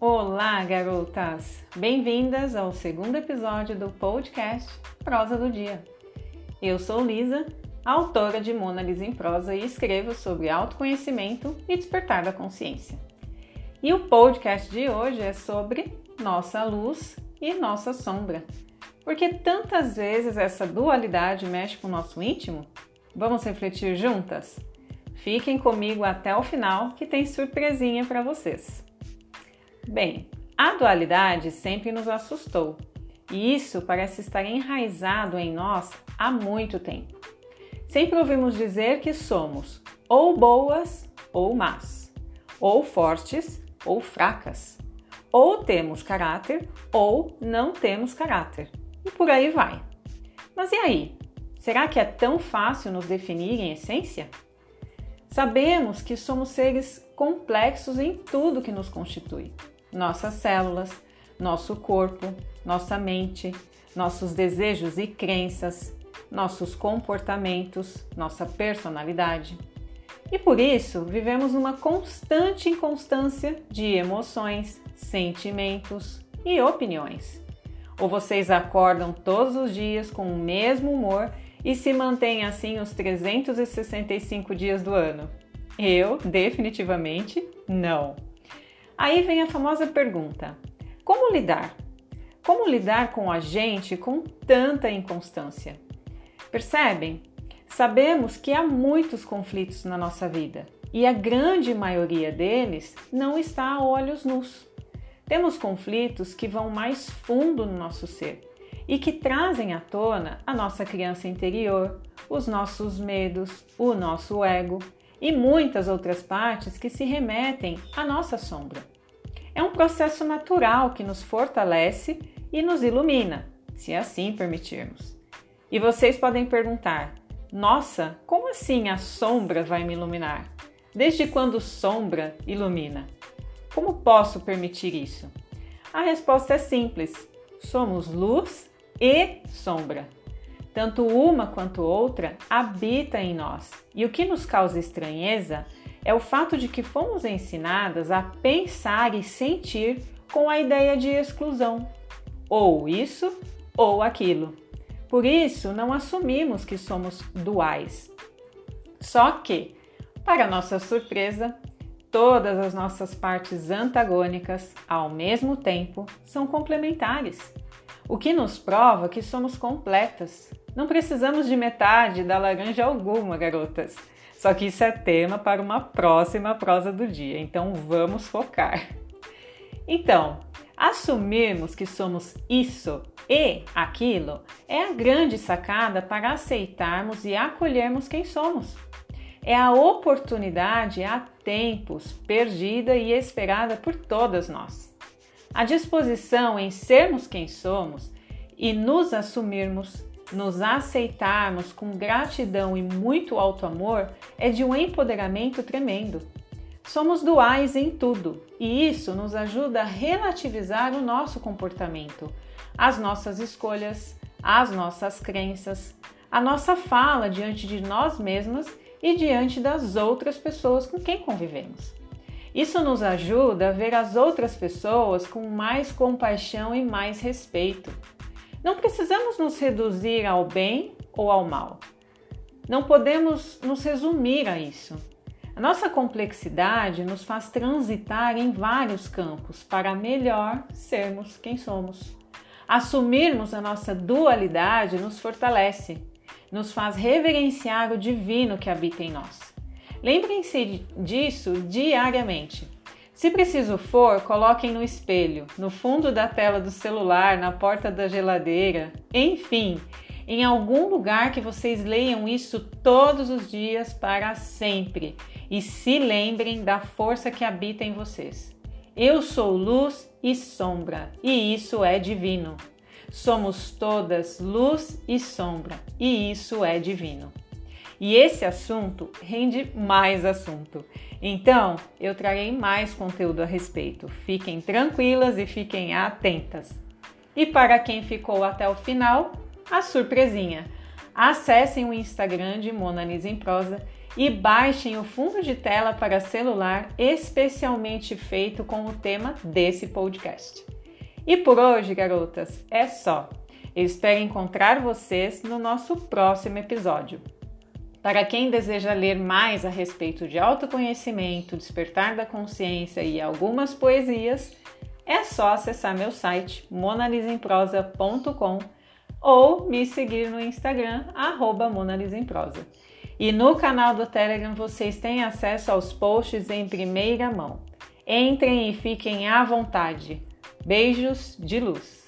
Olá, garotas! Bem-vindas ao segundo episódio do podcast Prosa do Dia. Eu sou Lisa, autora de Mona Lisa em Prosa e escrevo sobre autoconhecimento e despertar da consciência. E o podcast de hoje é sobre nossa luz e nossa sombra. Porque tantas vezes essa dualidade mexe com o nosso íntimo? Vamos refletir juntas? Fiquem comigo até o final que tem surpresinha para vocês. Bem, a dualidade sempre nos assustou e isso parece estar enraizado em nós há muito tempo. Sempre ouvimos dizer que somos ou boas ou más, ou fortes ou fracas, ou temos caráter ou não temos caráter, e por aí vai. Mas e aí? Será que é tão fácil nos definir em essência? Sabemos que somos seres complexos em tudo que nos constitui: nossas células, nosso corpo, nossa mente, nossos desejos e crenças, nossos comportamentos, nossa personalidade. E por isso vivemos uma constante inconstância de emoções, sentimentos e opiniões. Ou vocês acordam todos os dias com o mesmo humor e se mantêm assim os 365 dias do ano? Eu, definitivamente, não. Aí vem a famosa pergunta: como lidar? Como lidar com a gente com tanta inconstância? Percebem? Sabemos que há muitos conflitos na nossa vida e a grande maioria deles não está a olhos nus. Temos conflitos que vão mais fundo no nosso ser e que trazem à tona a nossa criança interior, os nossos medos, o nosso ego e muitas outras partes que se remetem à nossa sombra. É um processo natural que nos fortalece e nos ilumina, se assim permitirmos. E vocês podem perguntar: nossa, como assim a sombra vai me iluminar? Desde quando sombra ilumina? Como posso permitir isso? A resposta é simples: somos luz e sombra. Tanto uma quanto outra habita em nós, e o que nos causa estranheza é o fato de que fomos ensinadas a pensar e sentir com a ideia de exclusão, ou isso ou aquilo. Por isso, não assumimos que somos duais. Só que, para nossa surpresa, todas as nossas partes antagônicas, ao mesmo tempo, são complementares. O que nos prova que somos completas. Não precisamos de metade da laranja alguma, garotas. Só que isso é tema para uma próxima prosa do dia, então vamos focar. Então, assumirmos que somos isso e aquilo é a grande sacada para aceitarmos e acolhermos quem somos. É a oportunidade há tempos perdida e esperada por todas nós. A disposição em sermos quem somos e nos assumirmos, nos aceitarmos com gratidão e muito alto amor é de um empoderamento tremendo. Somos duais em tudo e isso nos ajuda a relativizar o nosso comportamento, as nossas escolhas, as nossas crenças, a nossa fala diante de nós mesmas e diante das outras pessoas com quem convivemos. Isso nos ajuda a ver as outras pessoas com mais compaixão e mais respeito. Não precisamos nos reduzir ao bem ou ao mal. Não podemos nos resumir a isso. A nossa complexidade nos faz transitar em vários campos para melhor sermos quem somos. Assumirmos a nossa dualidade nos fortalece, nos faz reverenciar o divino que habita em nós. Lembrem-se disso diariamente. Se preciso for, coloquem no espelho, no fundo da tela do celular, na porta da geladeira, enfim, em algum lugar que vocês leiam isso todos os dias para sempre e se lembrem da força que habita em vocês. Eu sou luz e sombra, e isso é divino. Somos todas luz e sombra, e isso é divino. E esse assunto rende mais assunto. Então, eu trarei mais conteúdo a respeito. Fiquem tranquilas e fiquem atentas. E para quem ficou até o final, a surpresinha. Acessem o Instagram de Mona Lisa em Prosa e baixem o fundo de tela para celular especialmente feito com o tema desse podcast. E por hoje, garotas, é só. Eu espero encontrar vocês no nosso próximo episódio. Para quem deseja ler mais a respeito de autoconhecimento, despertar da consciência e algumas poesias, é só acessar meu site monalisemprosa.com ou me seguir no Instagram, arroba monalisemprosa. E no canal do Telegram vocês têm acesso aos posts em primeira mão. Entrem e fiquem à vontade. Beijos de luz!